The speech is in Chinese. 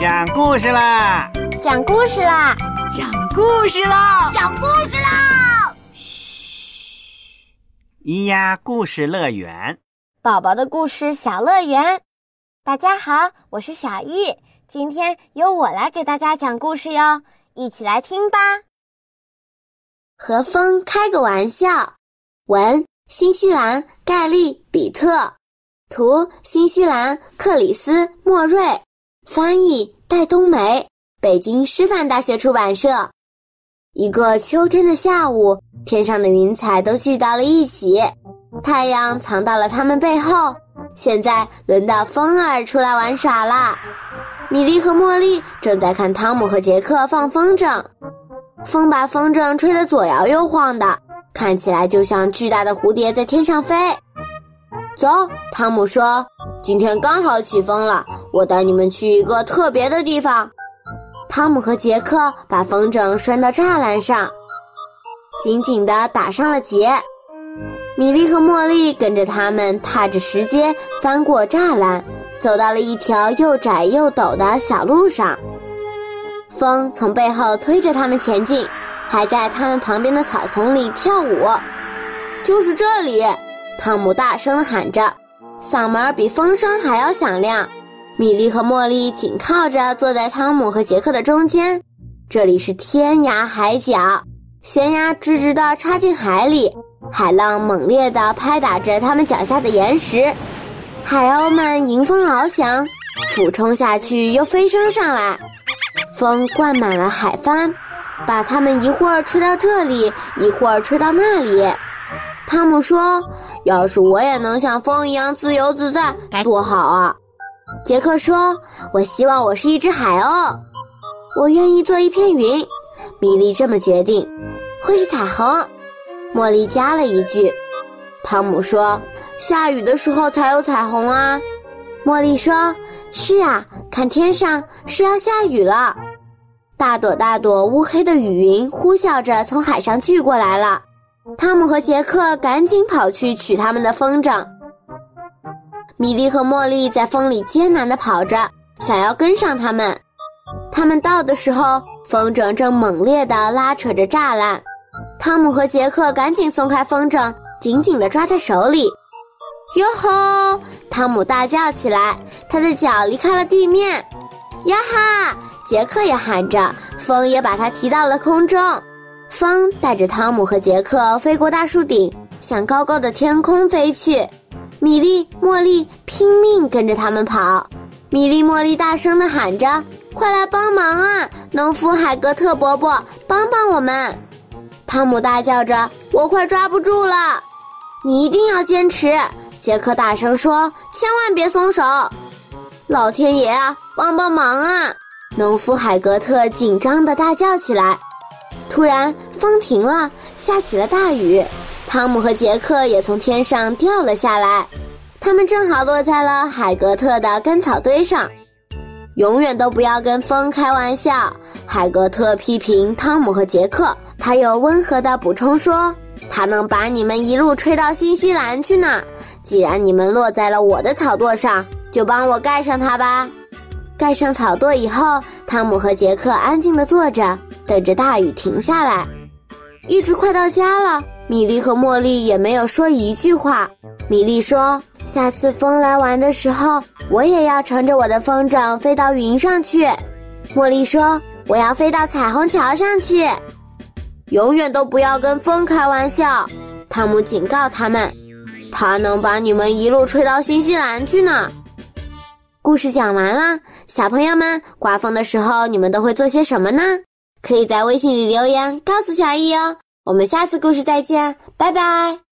讲故事啦！讲故事啦！讲故事啦！讲故事啦！嘘，咿呀故事乐园，宝宝的故事小乐园。大家好，我是小易，今天由我来给大家讲故事哟，一起来听吧。和风开个玩笑，文新西兰盖利比特，图新西兰克里斯莫瑞，翻译戴冬梅，北京师范大学出版社。一个秋天的下午，天上的云彩都聚到了一起，太阳藏到了它们背后。现在轮到风儿出来玩耍啦！米莉和茉莉正在看汤姆和杰克放风筝，风把风筝吹得左摇右晃的，看起来就像巨大的蝴蝶在天上飞。走，汤姆说：“今天刚好起风了，我带你们去一个特别的地方。”汤姆和杰克把风筝拴到栅栏上，紧紧地打上了结。米莉和茉莉跟着他们踏着石阶翻过栅栏，走到了一条又窄又陡的小路上。风从背后推着他们前进，还在他们旁边的草丛里跳舞。就是这里！汤姆大声喊着，嗓门比风声还要响亮。米莉和茉莉紧靠着坐在汤姆和杰克的中间。这里是天涯海角，悬崖直直地插进海里。海浪猛烈地拍打着他们脚下的岩石，海鸥们迎风翱翔，俯冲下去又飞升上来。风灌满了海帆，把它们一会儿吹到这里，一会儿吹到那里。汤姆说：“要是我也能像风一样自由自在，多好啊！”杰克说：“我希望我是一只海鸥，我愿意做一片云。”米莉这么决定，会是彩虹。茉莉加了一句：“汤姆说，下雨的时候才有彩虹啊。”茉莉说：“是啊，看天上是要下雨了。”大朵大朵乌黑的雨云呼啸着从海上聚过来了。汤姆和杰克赶紧跑去取他们的风筝。米莉和茉莉在风里艰难地跑着，想要跟上他们。他们到的时候，风筝正猛烈地拉扯着栅栏。汤姆和杰克赶紧松开风筝，紧紧地抓在手里。哟吼！汤姆大叫起来，他的脚离开了地面。呀哈！杰克也喊着，风也把他提到了空中。风带着汤姆和杰克飞过大树顶，向高高的天空飞去。米莉、茉莉拼命跟着他们跑。米莉、茉莉大声地喊着：“快来帮忙啊！农夫海格特伯伯，帮帮我们！”汤姆大叫着：“我快抓不住了！”你一定要坚持！杰克大声说：“千万别松手！”老天爷啊，帮帮忙啊！农夫海格特紧张地大叫起来。突然，风停了，下起了大雨。汤姆和杰克也从天上掉了下来，他们正好落在了海格特的干草堆上。永远都不要跟风开玩笑，海格特批评汤姆和杰克。他又温和地补充说：“他能把你们一路吹到新西兰去呢。既然你们落在了我的草垛上，就帮我盖上它吧。”盖上草垛以后，汤姆和杰克安静地坐着，等着大雨停下来。一直快到家了，米莉和茉莉也没有说一句话。米莉说：“下次风来玩的时候，我也要乘着我的风筝飞到云上去。”茉莉说：“我要飞到彩虹桥上去。”永远都不要跟风开玩笑，汤姆警告他们，他能把你们一路吹到新西兰去呢。故事讲完了，小朋友们，刮风的时候你们都会做些什么呢？可以在微信里留言告诉小易哦。我们下次故事再见，拜拜。